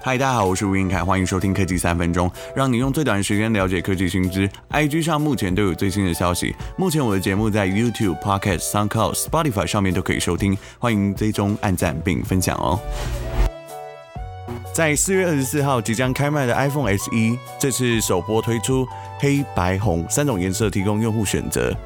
嗨，大家好，我是吴晏恺，欢迎收听科技三分钟，让你用最短的时间了解科技新知。IG 上目前都有最新的消息。目前我的节目在 YouTube、Podcast、SoundCloud、Spotify 上面都可以收听，欢迎追踪、按赞并分享哦。在四月二十四号即将开卖的 iPhone SE，这次首波推出黑白红三种颜色，提供用户选择。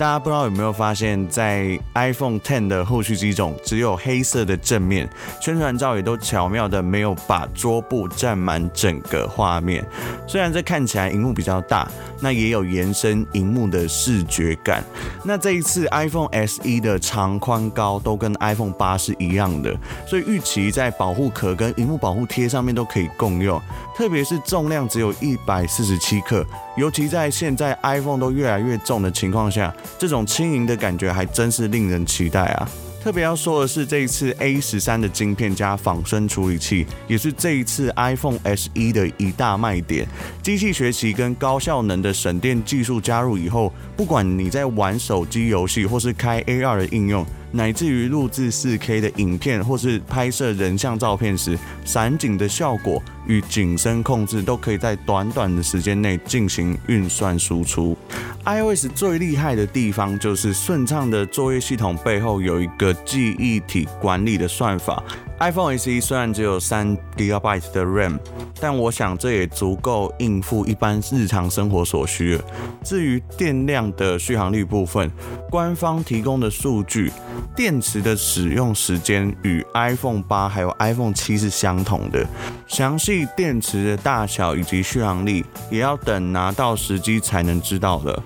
大家不知道有没有发现，在 iPhone X 的后续机种只有黑色的正面，宣传照也都巧妙的没有把桌布占满整个画面。虽然这看起来荧幕比较大，那也有延伸荧幕的视觉感。那这一次 iPhone SE 的长宽高都跟 iPhone 八是一样的，所以预期在保护壳跟荧幕保护贴上面都可以共用。特别是重量只有一百四十七克，尤其在现在 iPhone 都越来越重的情况下。这种轻盈的感觉还真是令人期待啊！特别要说的是，这一次 A 十三的晶片加仿生处理器，也是这一次 iPhone SE 的一大卖点。机器学习跟高效能的省电技术加入以后，不管你在玩手机游戏，或是开 AR 的应用。乃至于录制 4K 的影片，或是拍摄人像照片时，闪景的效果与景深控制都可以在短短的时间内进行运算输出。iOS 最厉害的地方就是顺畅的作业系统背后有一个记忆体管理的算法。iPhone SE 虽然只有三 GB 的 RAM，但我想这也足够应付一般日常生活所需了。至于电量的续航力部分，官方提供的数据，电池的使用时间与 iPhone 八还有 iPhone 七是相同的。详细电池的大小以及续航力，也要等拿到时机才能知道了。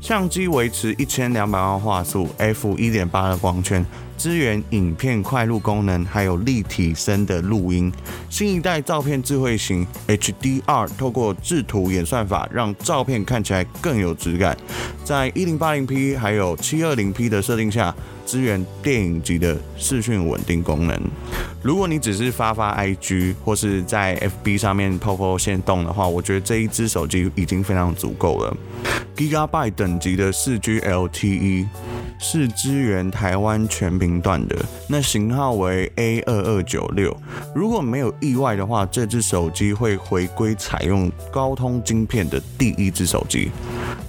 相机维持一千两百万画素，f 一点八的光圈。支援影片快录功能，还有立体声的录音。新一代照片智慧型 HDR 透过制图演算法，让照片看起来更有质感。在一零八零 P 还有七二零 P 的设定下，支援电影级的视讯稳定功能。如果你只是发发 IG 或是在 FB 上面 PO 限动的话，我觉得这一支手机已经非常足够了。Gigabyte 等级的四 G LTE。是支援台湾全频段的，那型号为 A 二二九六。如果没有意外的话，这只手机会回归采用高通晶片的第一只手机。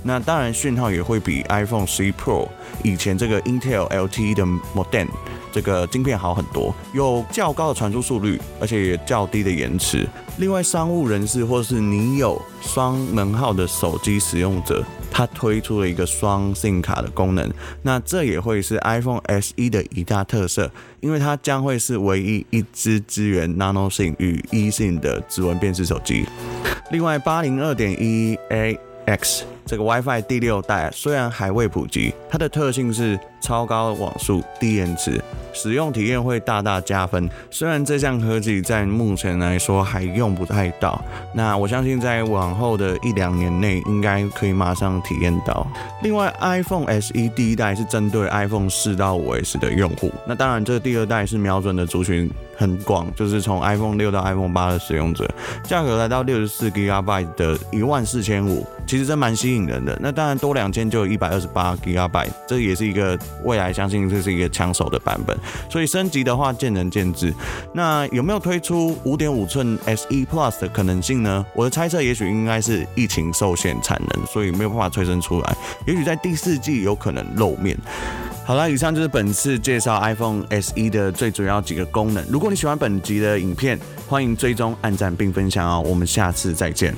那当然，讯号也会比 iPhone 11 Pro 以前这个 Intel LTE 的 modem 这个晶片好很多，有较高的传输速率，而且也较低的延迟。另外，商务人士或是你有双门号的手机使用者。它推出了一个双 SIM 卡的功能，那这也会是 iPhone SE 的一大特色，因为它将会是唯一一支支援 Nano SIM 与 eSIM 的指纹辨识手机。另外，八零二点一 A X。这个 WiFi 第六代虽然还未普及，它的特性是超高网速、低延迟，使用体验会大大加分。虽然这项科技在目前来说还用不太到，那我相信在往后的一两年内应该可以马上体验到。另外，iPhone SE 第一代是针对 iPhone 四到五 S 的用户，那当然这第二代是瞄准的族群很广，就是从 iPhone 六到 iPhone 八的使用者，价格来到六十四 GB 的一万四千五，其其实真蛮吸引人的。那当然多两千就有一百二十八 GB，这也是一个未来相信这是一个抢手的版本。所以升级的话见仁见智。那有没有推出五点五寸 SE Plus 的可能性呢？我的猜测也许应该是疫情受限产能，所以没有办法催生出来。也许在第四季有可能露面。好了，以上就是本次介绍 iPhone SE 的最主要几个功能。如果你喜欢本集的影片，欢迎追踪、按赞并分享哦。我们下次再见。